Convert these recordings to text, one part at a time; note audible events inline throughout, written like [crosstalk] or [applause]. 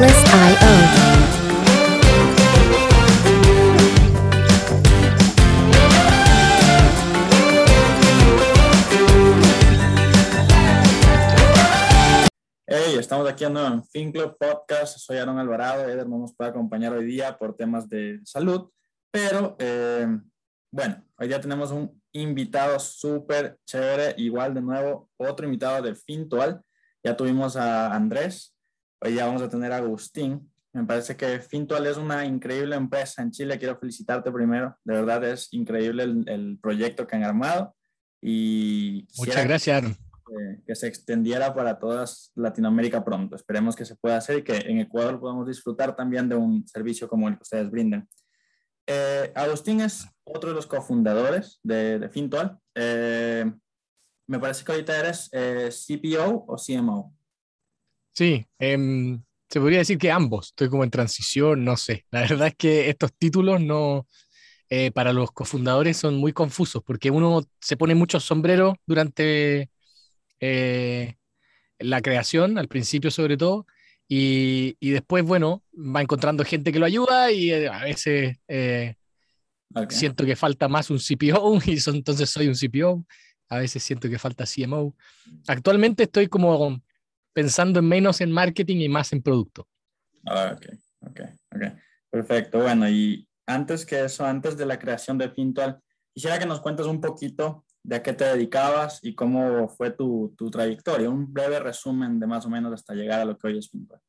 Hey, estamos aquí en FinClub Podcast. Soy Aaron Alvarado. Eder no nos puede acompañar hoy día por temas de salud, pero eh, bueno, hoy día tenemos un invitado súper chévere. Igual de nuevo, otro invitado de Fintual. Ya tuvimos a Andrés. Hoy ya vamos a tener a Agustín. Me parece que Fintual es una increíble empresa en Chile. Quiero felicitarte primero. De verdad es increíble el, proyecto que han armado. Y Muchas gracias, Que, se extendiera para toda Latinoamérica pronto. Esperemos que se pueda hacer y que en Ecuador podamos disfrutar también de un servicio como el que ustedes brindan. Eh, Agustín es otro de los cofundadores de, de Fintual. Eh, me parece que ahorita eres eh, CPO o CMO. Sí, em, se podría decir que ambos. Estoy como en transición, no sé. La verdad es que estos títulos no, para los cofundadores son muy confusos porque uno se pone muchos sombreros durante la creación, al principio sobre todo, y, y, después, bueno, va encontrando gente que lo ayuda y a veces siento que falta más un CPO y entonces soy un CPO. A veces siento que falta CMO. Actualmente estoy como pensando en menos en marketing y más en producto. Ah, ok, ok, ok. Perfecto. Bueno, y antes que eso, antes de la creación de Fintual, quisiera que nos cuentes un poquito de a qué te dedicabas y cómo fue tu, tu trayectoria. Un breve resumen de más o menos hasta llegar a lo que hoy es Fintual.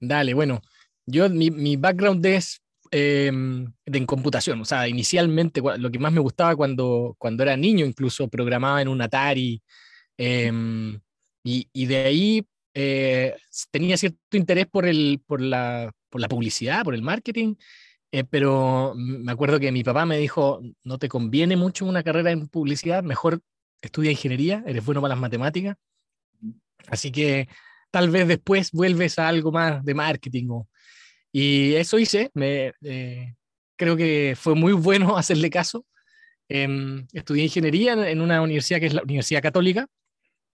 Dale, bueno, yo mi, mi background es Em, de, en computación. O sea, inicialmente lo que más me gustaba cuando, cuando era niño, incluso programaba en un Atari. Em, y, y, de ahí eh, tenía cierto interés por, el, por, la, por la publicidad, por el marketing. Eh, pero me acuerdo que mi papá me dijo, no te conviene mucho una carrera en publicidad, mejor estudia ingeniería, eres bueno para las matemáticas. Así que tal vez después vuelves a algo más de marketing o, y eso hice, me, eh, creo que fue muy bueno [laughs] hacerle caso. Em, estudié ingeniería en una universidad que es la Universidad Católica,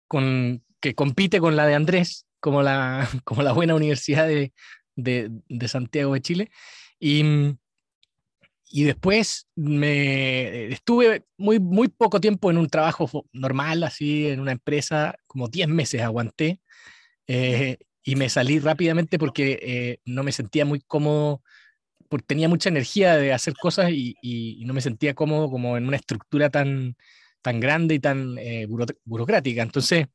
con, que compite con la de Andrés, como la, [laughs] como la buena universidad de, de, Santiago de Chile. Y, y después me estuve muy, muy poco tiempo en un trabajo normal, así, en una empresa, como 10 meses aguanté. Eh, y me salí rápidamente porque eh, no me sentía muy cómodo, porque tenía mucha energía de hacer cosas y, y, no me sentía cómodo como en una estructura tan, tan grande y tan eh, burocrática. Entonces,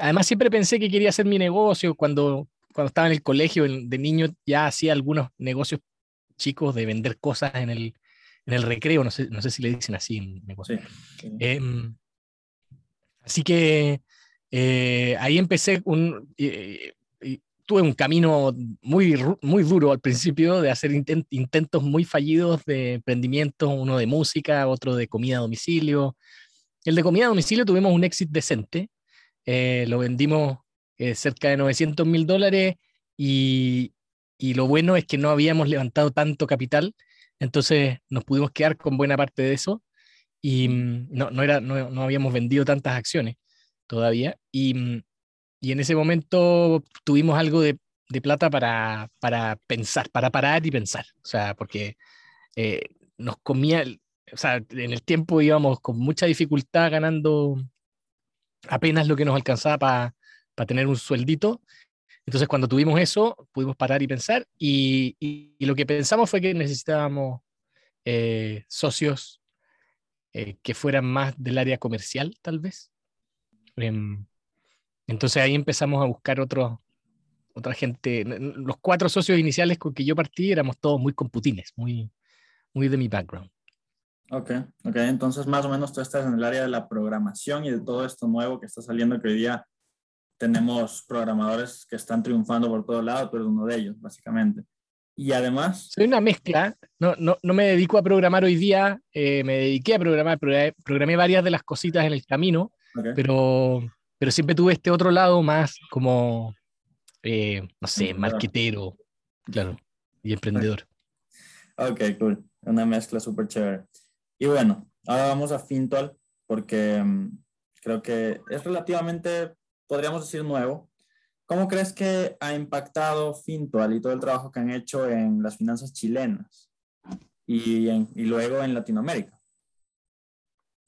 además siempre pensé que quería hacer mi negocio. Cuando, cuando estaba en el colegio de niño ya hacía algunos negocios chicos de vender cosas en el, en el recreo, no sé, no sé si le dicen así en negocio. Em, así que eh, ahí empecé un, tuve un camino muy, muy duro al principio de hacer intentos muy fallidos de emprendimiento, uno de música, otro de comida a domicilio. El de comida a domicilio tuvimos un éxito decente, eh, lo vendimos eh, cerca de 900 mil dólares y, y, lo bueno es que no habíamos levantado tanto capital, entonces nos pudimos quedar con buena parte de eso y mm, no, no, era, no, no habíamos vendido tantas acciones todavía y mm, y en ese momento tuvimos algo de, de plata para, para, pensar, para parar y pensar. O sea, porque eh, nos comía, o sea, en el tiempo íbamos con mucha dificultad ganando apenas lo que nos alcanzaba para para tener un sueldito. Entonces, cuando tuvimos eso, pudimos parar y pensar. Y, y, lo que pensamos fue que necesitábamos eh, socios eh, que fueran más del área comercial, tal vez. Em, entonces ahí empezamos a buscar otro, otra gente. Los cuatro socios iniciales con que yo partí éramos todos muy computines, muy, muy de mi background. Ok, ok. Entonces más o menos tú estás en el área de la programación y de todo esto nuevo que está saliendo, que hoy día tenemos programadores que están triunfando por todo lado, pero uno de ellos, básicamente. Y además... Soy una mezcla. No, no, no me dedico a programar hoy día, eh, me dediqué a programar, programé, varias de las cositas en el camino, pero pero siempre tuve este otro lado más como, eh, no sé, marquetero, claro, y emprendedor. Ok, cool. Una mezcla súper chévere. Y bueno, ahora vamos a Fintual, porque mm, creo que es relativamente, podríamos decir, nuevo. ¿Cómo crees que ha impactado Fintual y todo el trabajo que han hecho en las finanzas chilenas y, y luego en Latinoamérica?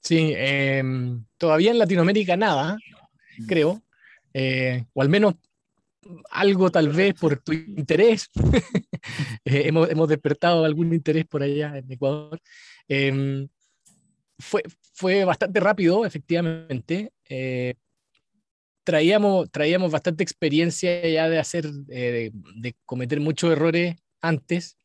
Sí, em, todavía en Latinoamérica nada, creo, eh, o al menos algo tal vez por tu interés. [laughs] Eh, hemos, hemos, despertado algún interés por allá en Ecuador. Em, fue, fue bastante rápido, efectivamente. Eh, traíamos, traíamos bastante experiencia ya de hacer, de, de, cometer muchos errores antes.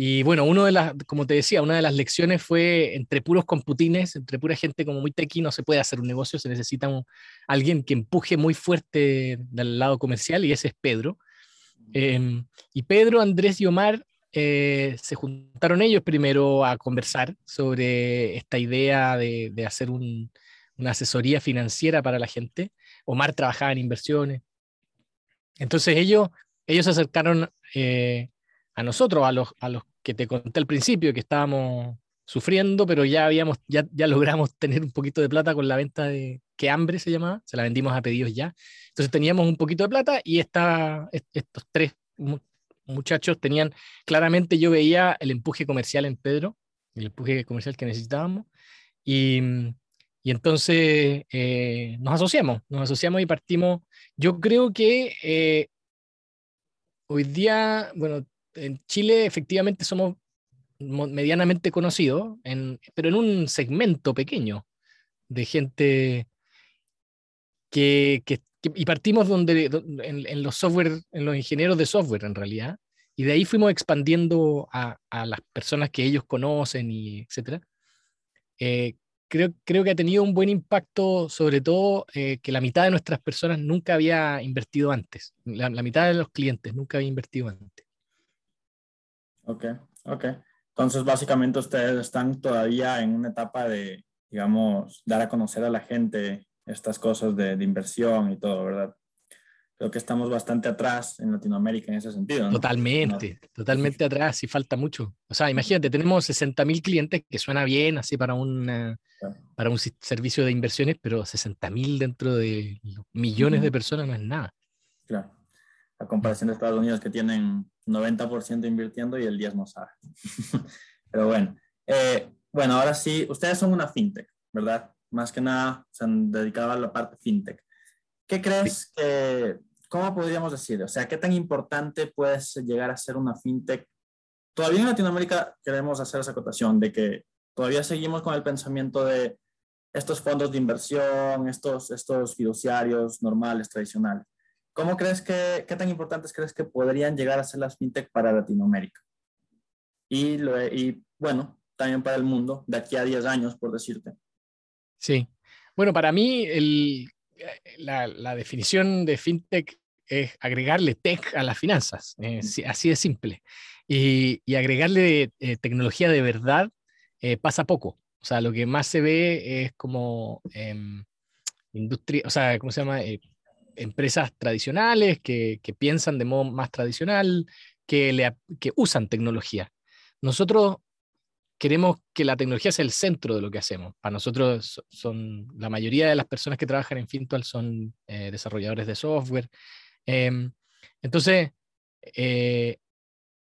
Y bueno, uno de las, como te decía, una de las lecciones fue entre puros computines, entre pura gente como muy tequi, no se puede hacer un negocio, se necesita alguien que empuje muy fuerte del lado comercial y ese es Pedro. Em, y Pedro, Andrés y Omar eh, se juntaron ellos primero a conversar sobre esta idea de, de hacer un, una asesoría financiera para la gente. Omar trabajaba en inversiones. Entonces ellos, ellos se acercaron eh, a nosotros, a los, a los que te conté al principio, que estábamos sufriendo, pero ya habíamos, ya, ya logramos tener un poquito de plata con la venta de que hambre se llamaba, se la vendimos a pedidos ya. Entonces teníamos un poquito de plata y esta, estos tres muchachos tenían, claramente yo veía el empuje comercial en Pedro, el empuje comercial que necesitábamos, y, y entonces eh, nos asociamos, nos asociamos y partimos. Yo creo que eh, hoy día, bueno, en Chile efectivamente somos medianamente conocidos, en, pero en un segmento pequeño de gente que, que, y partimos donde, en, en, los software, en los ingenieros de software en realidad, y de ahí fuimos expandiendo a, a las personas que ellos conocen y etcétera. Eh, creo, creo que ha tenido un buen impacto, sobre todo eh, que la mitad de nuestras personas nunca había invertido antes, la, la mitad de los clientes nunca había invertido antes. Ok, ok. Entonces, básicamente ustedes están todavía en una etapa de, digamos, dar a conocer a la gente estas cosas de, de inversión y todo, ¿verdad? Creo que estamos bastante atrás en Latinoamérica en ese sentido. ¿no? Totalmente, no. totalmente atrás y falta mucho. O sea, imagínate, tenemos 60 mil clientes que suena bien así para un, claro. para un servicio de inversiones, pero 60 mil dentro de millones uh -huh. de personas no es nada. Claro. A comparación de Estados Unidos que tienen 90% invirtiendo y el 10 no sabe. [laughs] Pero bueno, eh, bueno, ahora sí, ustedes son una fintech, ¿verdad? Más que nada se han dedicado a la parte fintech. ¿Qué crees que, cómo podríamos decir? O sea, ¿qué tan importante puede llegar a ser una fintech? Todavía en Latinoamérica queremos hacer esa acotación de que todavía seguimos con el pensamiento de estos fondos de inversión, estos, estos fiduciarios normales, tradicionales. ¿Cómo crees que, qué tan importantes crees que podrían llegar a ser las fintech para Latinoamérica? Y, lo, y bueno, también para el mundo, de aquí a 10 años, por decirte. Sí. Bueno, para mí el, la, la, definición de fintech es agregarle tech a las finanzas, eh, así de simple. Y, y agregarle eh, tecnología de verdad eh, pasa poco. O sea, lo que más se ve es como em, industria, o sea, ¿cómo se llama? Eh, empresas tradicionales que, que, piensan de modo más tradicional, que, le, que usan tecnología. Nosotros queremos que la tecnología sea el centro de lo que hacemos. Para nosotros son la mayoría de las personas que trabajan en Fintual son eh, desarrolladores de software. Eh, entonces, eh,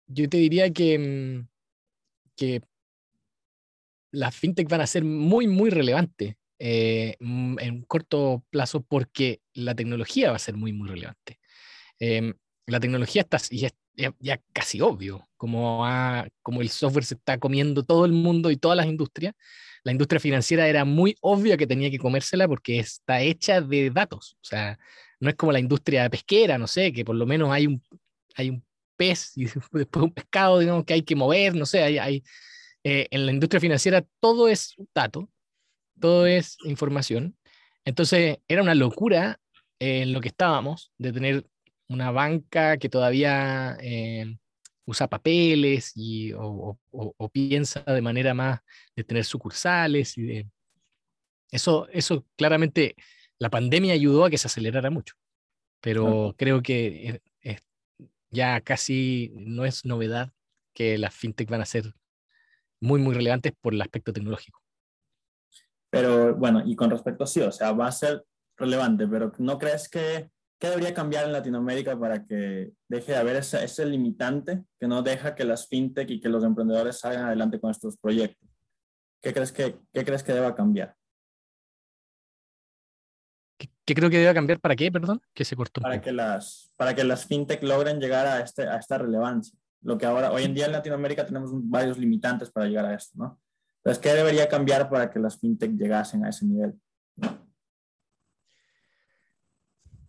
yo te diría que, mm, que las fintech van a ser muy, muy relevantes eh, en un corto plazo porque la tecnología va a ser muy, muy relevante. Eh, la tecnología está, ya, casi obvio, como, como el software se está comiendo todo el mundo y todas las industrias, la industria financiera era muy obvia que tenía que comérsela porque está hecha de datos. O sea, no es como la industria pesquera, no sé, que por lo menos hay un, hay un pez y [laughs] después un pescado, digamos, que hay que mover, no sé, hay, hay eh, en la industria financiera todo es dato, todo es información. Entonces era una locura en lo que estábamos de tener una banca que todavía eh, usa papeles y, o, o, o, piensa de manera más de tener sucursales y de... Eso, eso claramente la pandemia ayudó a que se acelerara mucho, pero creo que es, es, ya casi no es novedad que las fintech van a ser muy, muy relevantes por el aspecto tecnológico. Pero bueno, y con respecto a sí, o sea, va a ser relevante, pero ¿no crees que ¿qué debería cambiar en Latinoamérica para que deje de haber ese, ese limitante que no deja que las fintech y que los emprendedores salgan adelante con estos proyectos? ¿Qué crees que, qué crees que deba cambiar? ¿Qué, creo que deba cambiar para qué, perdón? Que se cortó. Para que las, para que las fintech logren llegar a, este, a esta relevancia. Lo que ahora, hoy en día en Latinoamérica tenemos varios limitantes para llegar a esto, ¿no? Entonces, ¿qué debería cambiar para que las fintech llegasen a ese nivel?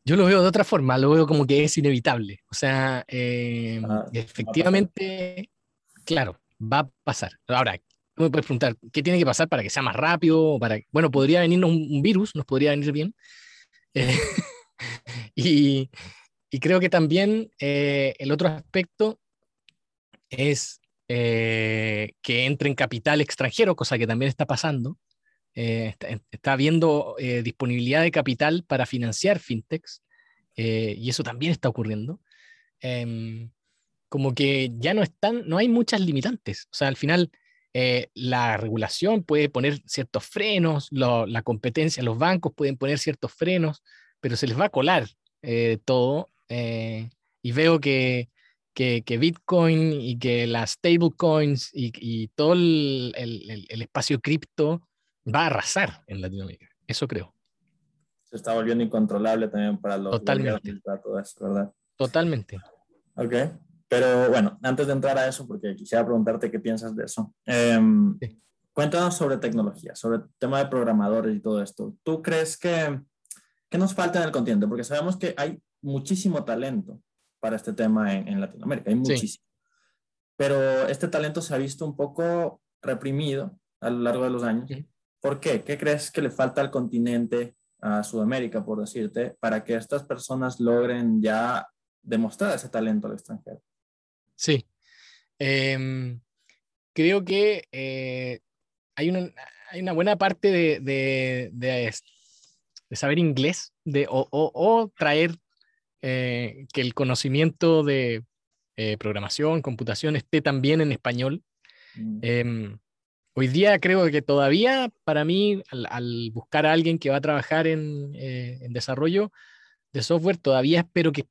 Yo lo veo de otra forma, lo veo como que es inevitable. O sea, eh, ah, efectivamente, claro, va a pasar. Ahora, tú me puedes preguntar, ¿qué tiene que pasar para que sea más rápido? Para... Bueno, podría venirnos un, virus, nos podría venir bien. Eh, [laughs] y, y, creo que también eh, el otro aspecto es que entre en capital extranjero, cosa que también está pasando. Eh, está, habiendo eh, disponibilidad de capital para financiar fintechs eh, y eso también está ocurriendo. Em, como que ya no están, no hay muchas limitantes. O sea, al final la regulación puede poner ciertos frenos, la competencia, los bancos pueden poner ciertos frenos, pero se les va a colar todo. y veo que, que, Bitcoin y que las stablecoins y, y todo el, el, el espacio cripto va a arrasar en Latinoamérica. Eso creo. Se está volviendo incontrolable también para los Totalmente. ¿verdad? Totalmente. Ok. Pero bueno, antes de entrar a eso, porque quisiera preguntarte qué piensas de eso. Em, cuéntanos sobre tecnología, sobre el tema de programadores y todo esto. ¿Tú crees que, qué nos falta en el continente? Porque sabemos que hay muchísimo talento para este tema en, Latinoamérica, hay muchísimo. Pero este talento se ha visto un poco reprimido a lo largo de los años. ¿Por qué? ¿Qué crees que le falta al continente, a Sudamérica, por decirte, para que estas personas logren ya demostrar ese talento al extranjero? Sí. Em, creo que eh, hay, una, hay, una, buena parte de, de, de, saber inglés de, o, o, traer eh, que el conocimiento de eh, programación, computación esté también en español. Mm. Hoy día creo que todavía para mí, al, buscar a alguien que va a trabajar en, eh, desarrollo de software, todavía espero que,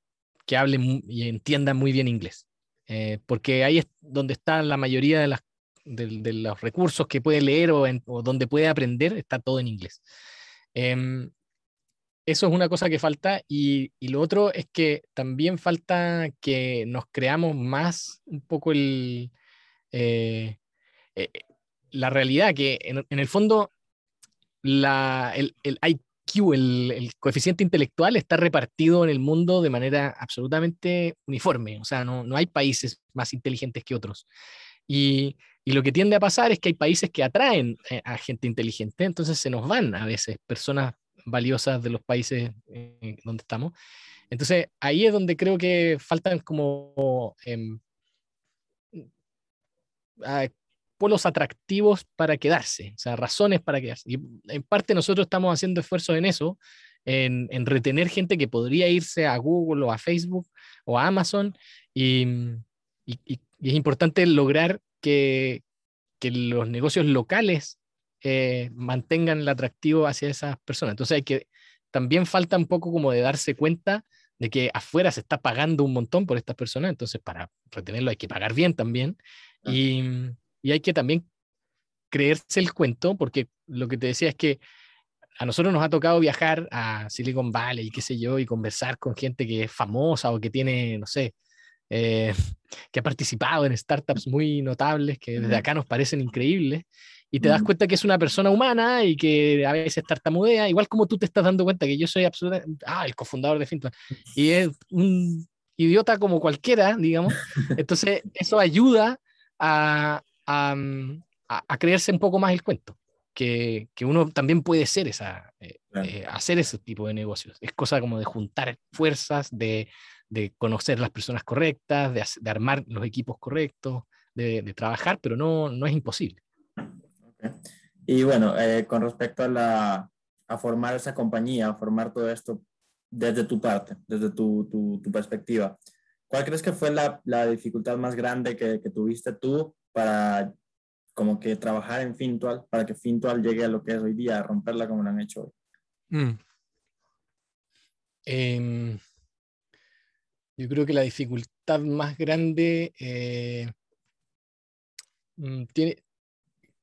que hable y entienda muy bien inglés. Eh, porque ahí es donde está la mayoría de, las, de, los recursos que puede leer o, donde puede aprender, está todo en inglés. Em, eso es una cosa que falta y, y, lo otro es que también falta que nos creamos más un poco el... Eh, la realidad que en, el fondo la, el, el, IQ, el, el, coeficiente intelectual, está repartido en el mundo de manera absolutamente uniforme. O sea, no, no hay países más inteligentes que otros. Y, y, lo que tiende a pasar es que hay países que atraen eh, a gente inteligente, entonces se nos van a veces personas valiosas de los países eh, donde estamos. Entonces ahí es donde creo que faltan como eh, polos atractivos para quedarse, o sea, razones para quedarse. Y en parte nosotros estamos haciendo esfuerzos en eso, en, retener gente que podría irse a Google o a Facebook o a Amazon, y, es importante lograr que, los negocios locales eh, mantengan el atractivo hacia esas personas. Entonces hay que, también falta un poco como de darse cuenta de que afuera se está pagando un montón por estas personas, entonces para retenerlo hay que pagar bien también. Y, y hay que también creerse el cuento, porque lo que te decía es que a nosotros nos ha tocado viajar a Silicon Valley y qué sé yo, y conversar con gente que es famosa o que tiene, no sé, eh, [laughs] que ha participado en startups muy notables que desde acá nos parecen increíbles, y te das cuenta que es una persona humana y que a veces tartamudea, igual como tú te estás dando cuenta que yo soy absolutamente, ah, el cofundador de Fintual, y es un idiota como cualquiera, digamos, [laughs] entonces eso ayuda a, a, creerse un poco más el cuento, que, que uno también puede ser esa, eh, eh, hacer ese tipo de negocios. Es cosa como de juntar fuerzas, de, de conocer las personas correctas, de, de armar los equipos correctos, de, de, trabajar, pero no, no es imposible. Y bueno, eh, con respecto a, la, a formar esa compañía, a formar todo esto desde tu parte, desde tu, tu, tu perspectiva, ¿cuál crees que fue la, la dificultad más grande que, que, tuviste tú para como que trabajar en Fintual para que Fintual llegue a lo que es hoy día, a romperla como lo han hecho hoy? Mm. Em, Yo creo que la dificultad más grande eh, mm, tiene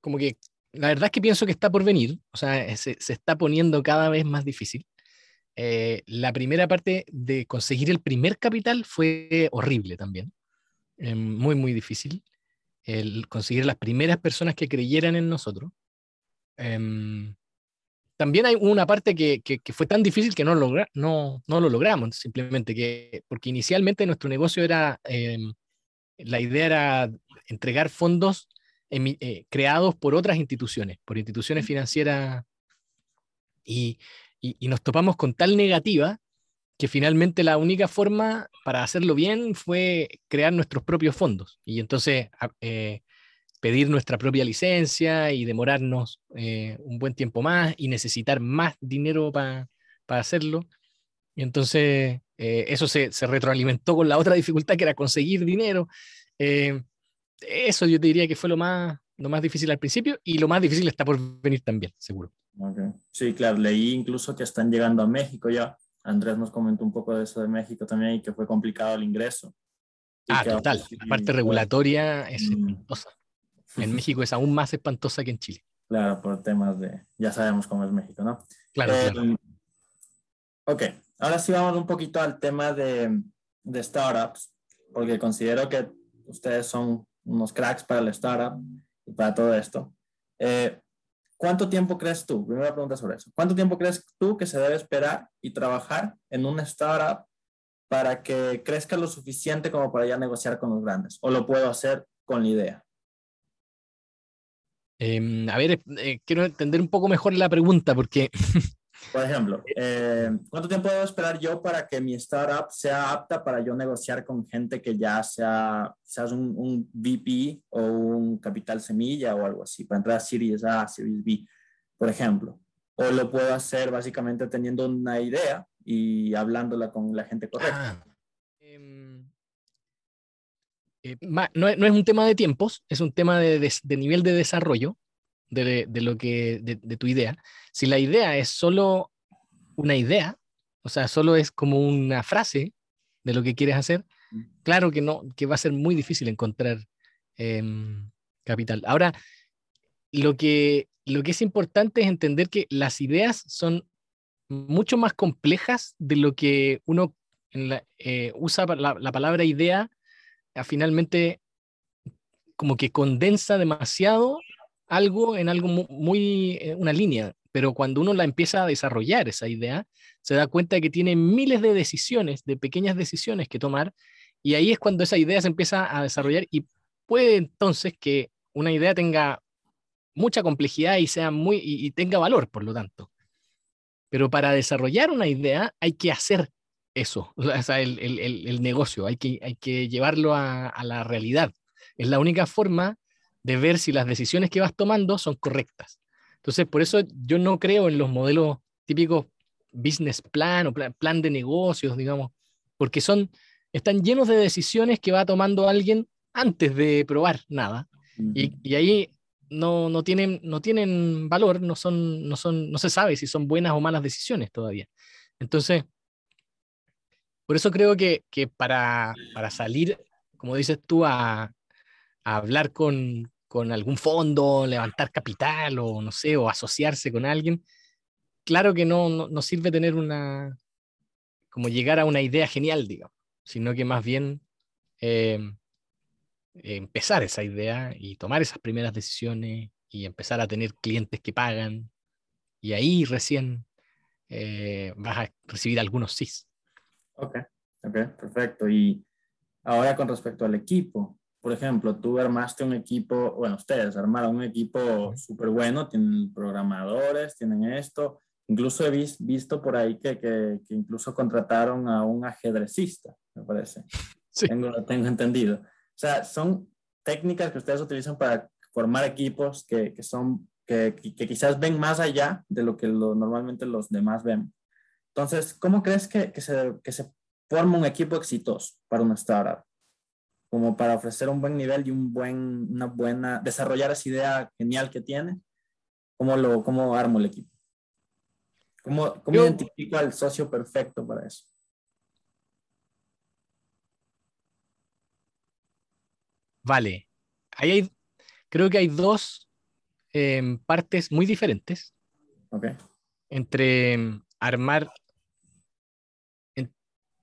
como que la verdad es que pienso que está por venir, o sea, se, se está poniendo cada vez más difícil. Eh, la primera parte de conseguir el primer capital fue horrible también, eh, muy, muy difícil. El conseguir las primeras personas que creyeran en nosotros. Em, también hay una parte que, que, fue tan difícil que no, logra, no, no lo logramos, simplemente que, porque inicialmente nuestro negocio era, em, la idea era entregar fondos eh, creados por otras instituciones, por instituciones financieras, y, y, nos topamos con tal negativa que finalmente la única forma para hacerlo bien fue crear nuestros propios fondos y entonces eh, pedir nuestra propia licencia y demorarnos eh, un buen tiempo más y necesitar más dinero para hacerlo. Y entonces eso se, se, retroalimentó con la otra dificultad que era conseguir dinero eso yo te diría que fue lo más, lo más difícil al principio y lo más difícil está por venir también, seguro. Sí, claro, leí incluso que están llegando a México ya. Andrés nos comentó un poco de eso de México también y que fue complicado el ingreso. ah, total. la parte regulatoria es mm. espantosa. En México es aún más espantosa que en Chile. Claro, por temas de, ya sabemos cómo es México, ¿no? Claro, eh, claro. Ok, ahora sí vamos un poquito al tema de, de startups, porque considero que ustedes son unos cracks para el startup y para todo esto. Eh, ¿Cuánto tiempo crees tú? Primera pregunta sobre eso. ¿Cuánto tiempo crees tú que se debe esperar y trabajar en una startup para que crezca lo suficiente como para ya negociar con los grandes? ¿O lo puedo hacer con la idea? Em, a ver, eh, quiero entender un poco mejor la pregunta porque [laughs] Por ejemplo, eh, ¿cuánto tiempo debo esperar yo para que mi startup sea apta para yo negociar con gente que ya sea, seas un, un, VP o un capital semilla o algo así, para entrar a Series A, Series B, por ejemplo? ¿O lo puedo hacer básicamente teniendo una idea y hablándola con la gente correcta? Ah, em, eh, no, es un tema de tiempos, es un tema de, de nivel de desarrollo de, lo que, de, tu idea. Si la idea es solo una idea, o sea, solo es como una frase de lo que quieres hacer, claro que no, que va a ser muy difícil encontrar em, capital. Ahora, lo que, lo que es importante es entender que las ideas son mucho más complejas de lo que uno eh, usa la, palabra idea, finalmente como que condensa demasiado algo en algo muy, eh, una línea, pero cuando uno la empieza a desarrollar esa idea, se da cuenta de que tiene miles de decisiones, de pequeñas decisiones que tomar, y ahí es cuando esa idea se empieza a desarrollar y puede entonces que una idea tenga mucha complejidad y sea muy y, tenga valor, por lo tanto. Pero para desarrollar una idea hay que hacer eso, el, el, el, negocio, hay que, hay que llevarlo a, a la realidad. Es la única forma de ver si las decisiones que vas tomando son correctas. Entonces, por eso yo no creo en los modelos típicos business plan o plan, de negocios, digamos, porque son, están llenos de decisiones que va tomando alguien antes de probar nada. y, y, ahí no, no, tienen, no tienen valor, no, son, no, son, no se sabe si son buenas o malas decisiones todavía. Entonces, por eso creo que, que para, para salir, como dices tú, a, a hablar con, con algún fondo, levantar capital o no sé, o asociarse con alguien, claro que no, no, sirve tener una, como llegar a una idea genial, digamos, sino que más bien eh, empezar esa idea y tomar esas primeras decisiones y empezar a tener clientes que pagan y ahí recién eh, vas a recibir algunos sí. Ok, ok, perfecto. Y ahora con respecto al equipo, por ejemplo, tú armaste un equipo, bueno, ustedes armaron un equipo súper bueno, tienen programadores, tienen esto, incluso he visto por ahí que, que, incluso contrataron a un ajedrecista, me parece. [laughs] Sí. Tengo, tengo entendido. O sea, son técnicas que ustedes utilizan para formar equipos que, que son, que, que, quizás ven más allá de lo que lo, normalmente los demás ven. Entonces, ¿cómo crees que, que, se, que se forma un equipo exitoso para una startup? como para ofrecer un buen nivel y un buen, una buena, desarrollar esa idea genial que tiene, ¿cómo, lo, cómo armo el equipo? ¿Cómo, cómo identifico al socio perfecto para eso? Vale, hay, creo que hay dos em, partes muy diferentes entre em, armar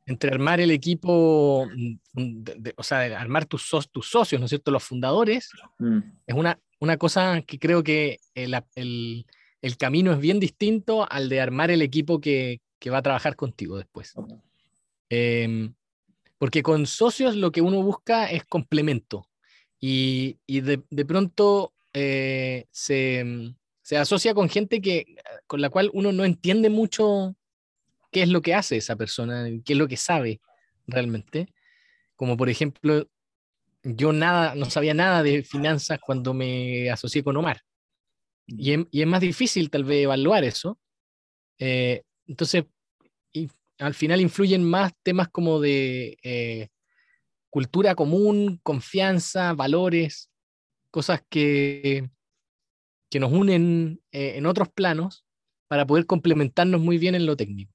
entre armar el equipo, mm, o sea, armar tus, tus socios, ¿no es cierto? Los fundadores, mm. es una, una cosa que creo que el, el, el, camino es bien distinto al de armar el equipo que, que va a trabajar contigo después. Em, porque con socios lo que uno busca es complemento y, y de, de, pronto eh, se, se, asocia con gente que, con la cual uno no entiende mucho qué es lo que hace esa persona, qué es lo que sabe realmente. Como por ejemplo, yo nada, no sabía nada de finanzas cuando me asocié con Omar. Y es, y es más difícil tal vez evaluar eso. Eh, entonces, y al final influyen más temas como de eh, cultura común, confianza, valores, cosas que, que nos unen eh, en otros planos para poder complementarnos muy bien en lo técnico.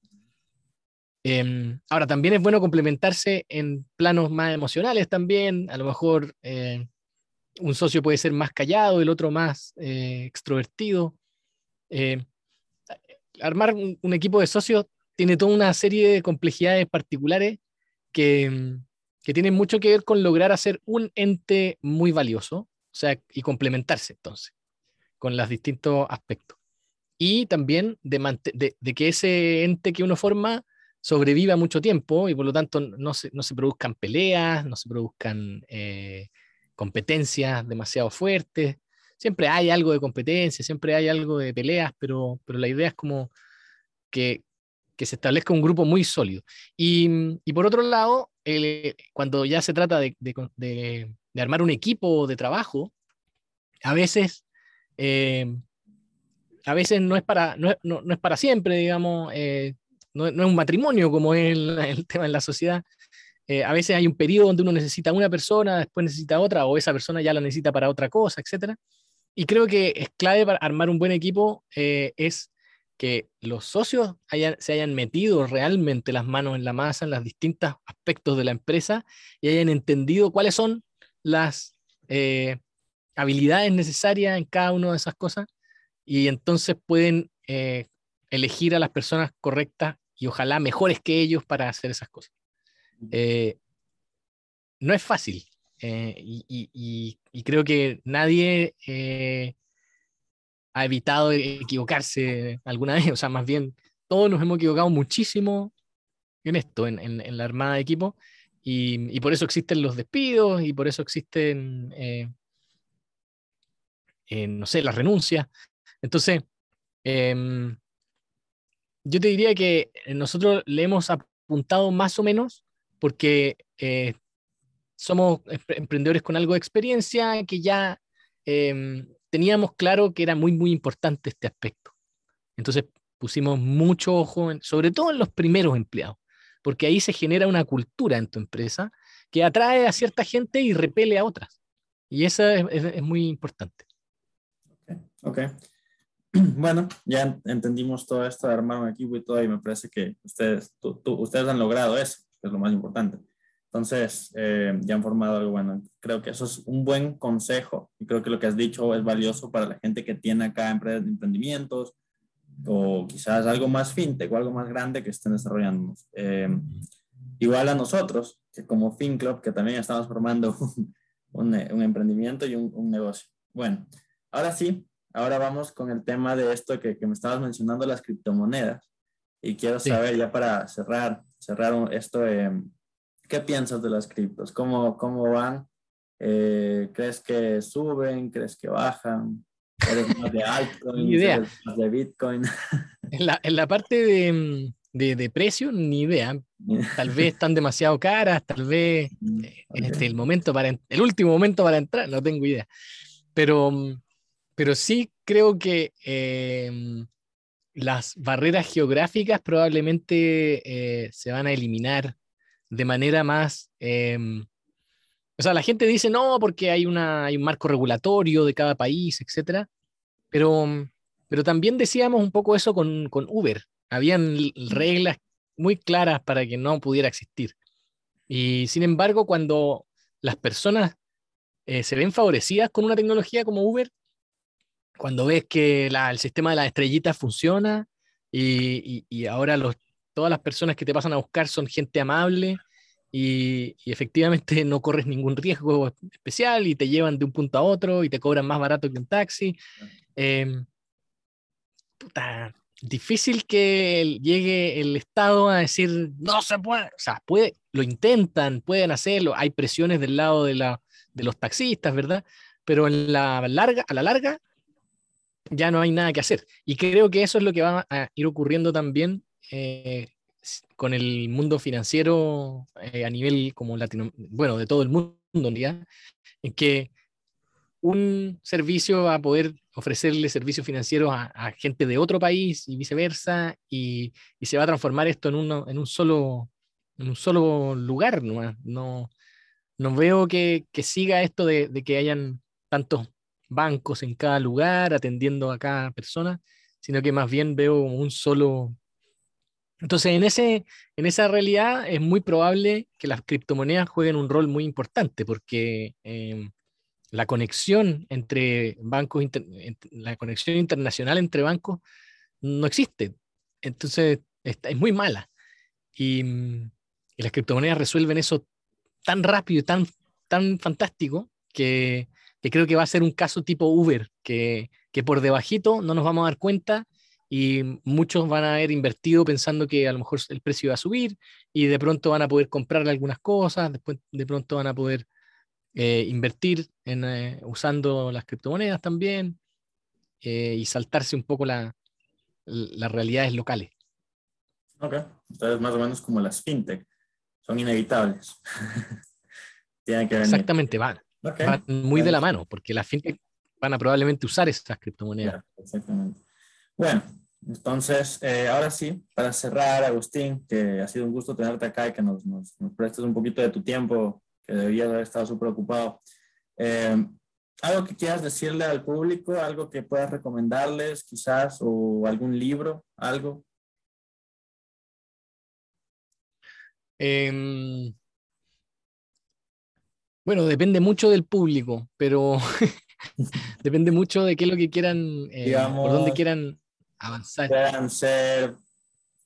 Em, ahora, también es bueno complementarse en planos más emocionales también. A lo mejor eh, un socio puede ser más callado, el otro más eh, extrovertido. Eh, armar un, equipo de socios tiene toda una serie de complejidades particulares que, que tienen mucho que ver con lograr hacer un ente muy valioso, o sea, y complementarse entonces con los distintos aspectos. Y también de, de que ese ente que uno forma sobreviva mucho tiempo y por lo tanto no se, no se produzcan peleas, no se produzcan eh, competencias demasiado fuertes. Siempre hay algo de competencia, siempre hay algo de peleas, pero, pero la idea es como que, que se establezca un grupo muy sólido. Y, y por otro lado, cuando ya se trata de, de, de, armar un equipo de trabajo, a veces, eh, a veces no, es para, no, no, no, es para siempre, digamos. Eh, no, es un matrimonio como es [laughs] el, tema en la sociedad. Eh, a veces hay un periodo donde uno necesita una persona, después necesita otra, o esa persona ya la necesita para otra cosa, etc. Y creo que es clave para armar un buen equipo eh, es que los socios se hayan metido realmente las manos en la masa en los distintos aspectos de la empresa y hayan entendido cuáles son las eh, habilidades necesarias en cada una de esas cosas y entonces pueden elegir a las personas correctas y ojalá mejores que ellos para hacer esas cosas. Eh, no es fácil eh, y, creo que nadie eh, ha evitado equivocarse alguna vez, [laughs] o sea, más bien todos nos hemos equivocado muchísimo en esto, en, la armada de equipo, y, por eso existen los despidos y por eso existen, no sé, las renuncias. Entonces, em, yo te diría que eh, nosotros le hemos apuntado más o menos porque eh, somos emprendedores con algo de experiencia, que ya em, teníamos claro que era muy, muy importante este aspecto. Entonces pusimos mucho ojo, sobre todo en los primeros empleados, porque ahí se genera una cultura en tu empresa que atrae a cierta gente y repele a otras. Y eso es, muy importante. Ok. [clears throat] bueno, ya entendimos todo esto de armar un equipo y todo, y me parece que ustedes, ustedes han logrado eso, que es lo más importante. Entonces, eh, ya han formado algo bueno. Creo que eso es un buen consejo y creo que lo que has dicho es valioso para la gente que tiene acá empresas emprendimientos o quizás algo más fintech o algo más grande que estén desarrollando. Eh, igual a nosotros, que como FinClub, que también estamos formando [laughs] un, emprendimiento y un negocio. Bueno, ahora sí, ahora vamos con el tema de esto que, que me estabas mencionando, las criptomonedas. Y quiero saber ya para cerrar, cerrar esto, ¿qué piensas de las criptos? ¿Cómo, cómo van? Eh, ¿Crees que suben? ¿Crees que bajan? ¿Eres más de [laughs] altcoin? Idea. más de Bitcoin? [laughs] En la, en la parte de, de, de, precio, ni idea. Tal vez están demasiado caras, tal vez [laughs] eh, este, el, momento para, el último momento para entrar, no tengo idea. Pero pero sí creo que em, las barreras geográficas probablemente eh, se van a eliminar de manera más... Em, o sea, la gente dice no, porque hay, una, hay un marco regulatorio de cada país, etc. Pero, pero también decíamos un poco eso con, con Uber. Habían reglas muy claras para que no pudiera existir. Y sin embargo, cuando las personas eh, se ven favorecidas con una tecnología como Uber, cuando ves que el sistema de las estrellitas funciona y, y, ahora los, todas las personas que te pasan a buscar son gente amable y, efectivamente [laughs] no corres ningún riesgo especial y te llevan de un punto a otro y te cobran más barato que un taxi. Eh, puta, difícil que llegue el Estado a decir, no se puede, o sea, puede, lo intentan, pueden hacerlo, hay presiones del lado de, la, de los taxistas, ¿verdad? Pero en la larga, a la larga ya no hay nada que hacer. Y creo que eso es lo que va a ir ocurriendo también eh, con el mundo financiero eh, a nivel como latino, bueno, de todo el mundo, en que un servicio va a poder ofrecerle servicios financieros a, gente de otro país y viceversa, y, se va a transformar esto en, uno, en, un, solo, en un solo lugar. No, no, no veo que, que, siga esto de, de, que hayan tantos bancos en cada lugar atendiendo a cada persona, sino que más bien veo un solo... Entonces, en, ese, en esa realidad es muy probable que las criptomonedas jueguen un rol muy importante, porque... Eh, la conexión entre bancos, la conexión internacional entre bancos no existe. Entonces, es muy mala. Y, las criptomonedas resuelven eso tan rápido y tan, tan fantástico que, creo que va a ser un caso tipo Uber, que, que por debajito no nos vamos a dar cuenta y muchos van a haber invertido pensando que a lo mejor el precio va a subir y de pronto van a poder comprarle algunas cosas, después de pronto van a poder eh, invertir en, eh, usando las criptomonedas también eh, y saltarse un poco la, las realidades locales. Ok, entonces más o menos como las fintech, son inevitables. [laughs] Tienen que venir. Exactamente, van, van muy de la mano, porque las fintech van a probablemente usar esas criptomonedas. exactamente. Bueno, entonces, ahora sí, para cerrar, Agustín, que ha sido un gusto tenerte acá y que nos, nos, nos prestes un poquito de tu tiempo que debería haber estado súper ocupado. Eh, ¿Algo que quieras decirle al público? ¿Algo que puedas recomendarles quizás? ¿O algún libro? ¿Algo? Em, bueno, depende mucho del público, pero [laughs] depende mucho de qué es lo que quieran, eh, por dónde quieran avanzar. Puedan ser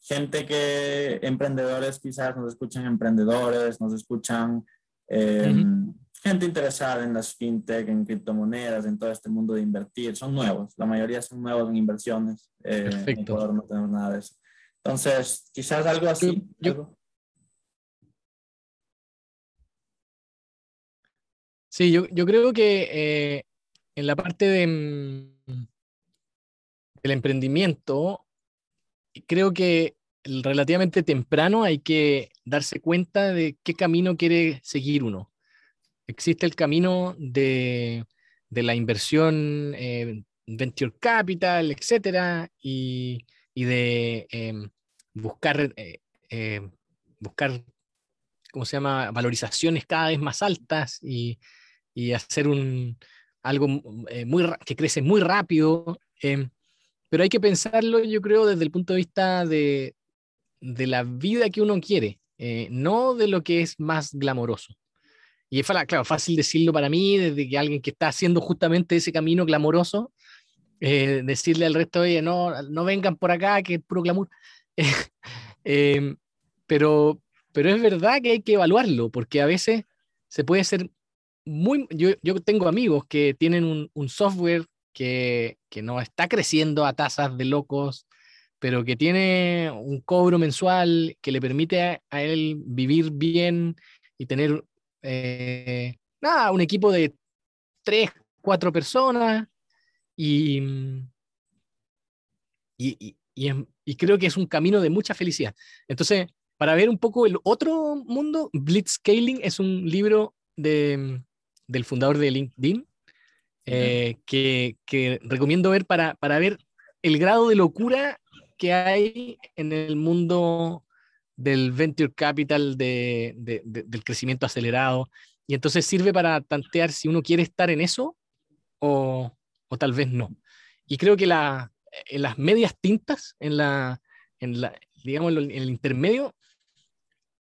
gente que, emprendedores quizás nos escuchan emprendedores, nos escuchan Em, gente interesada en las fintech, en criptomonedas, en todo este mundo de invertir, son nuevos, la mayoría son nuevos en inversiones. Eh, Perfecto. no tenemos nada de eso. Entonces, quizás algo así. Sí, yo, yo, creo que eh, en la parte de, del emprendimiento, creo que relativamente temprano hay que darse cuenta de qué camino quiere seguir uno. Existe el camino de, la inversión eh, venture capital, etcétera, y, de em, buscar, eh, eh, buscar, ¿cómo se llama?, valorizaciones cada vez más altas y, hacer un, algo muy, que crece muy rápido. Em, pero hay que pensarlo, yo creo, desde el punto de vista de, de la vida que uno quiere, eh, no de lo que es más glamoroso. Y es claro, fácil decirlo para mí, desde que alguien que está haciendo justamente ese camino glamoroso, eh, decirle al resto, oye, no, no vengan por acá, que es puro glamour. [laughs] Em, pero, pero es verdad que hay que evaluarlo, porque a veces se puede ser muy... Yo, yo tengo amigos que tienen un, un software que, que, no está creciendo a tasas de locos, pero que tiene un cobro mensual que le permite a, él vivir bien y tener eh, nada, un equipo de tres, cuatro personas y, y, y, creo que es un camino de mucha felicidad. Entonces, para ver un poco el otro mundo, Blitzscaling es un libro de, del fundador de LinkedIn eh, que, que, recomiendo ver para, para ver el grado de locura que hay en el mundo del venture capital, de, del crecimiento acelerado. Y entonces sirve para tantear si uno quiere estar en eso o, o tal vez no. Y creo que la, en las medias tintas, en la, en la, digamos, en el intermedio,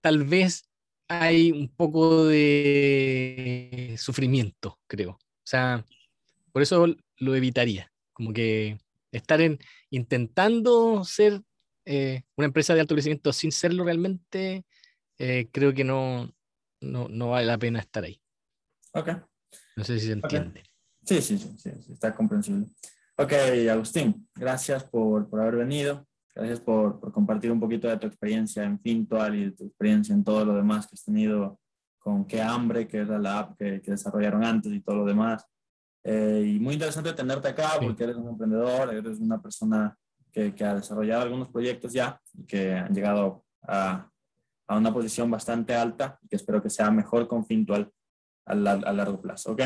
tal vez hay un poco de sufrimiento, creo. O sea, por eso lo evitaría. Como que estar en, intentando ser eh, una empresa de alto crecimiento sin serlo realmente, eh, creo que no, no, vale la pena estar ahí. Ok. No sé si se entiende. Sí, sí, sí, sí, está comprensible. Ok, Agustín, gracias por, por haber venido. Gracias por, por, compartir un poquito de tu experiencia en Fintual y de tu experiencia en todo lo demás que has tenido con Qué Hambre, que era la app que, que desarrollaron antes y todo lo demás. Eh, y muy interesante tenerte acá porque eres un emprendedor, eres una persona que, que, ha desarrollado algunos proyectos ya y que han llegado a, a una posición bastante alta y que espero que sea mejor con Fintual a, a largo plazo. ¿ok?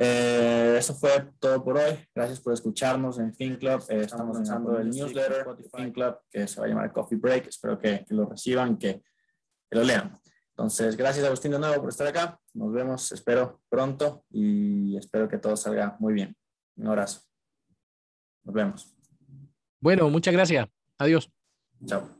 Eh, eso fue todo por hoy. Gracias por escucharnos en FinClub. Eh, estamos lanzando el newsletter de FinClub que se va a llamar Coffee Break. Espero que, que lo reciban, que, que, lo lean. Entonces, gracias Agustín de nuevo por estar acá. Nos vemos, espero, pronto y espero que todo salga muy bien. Un abrazo. Nos vemos. Bueno, muchas gracias. Adiós. Chao.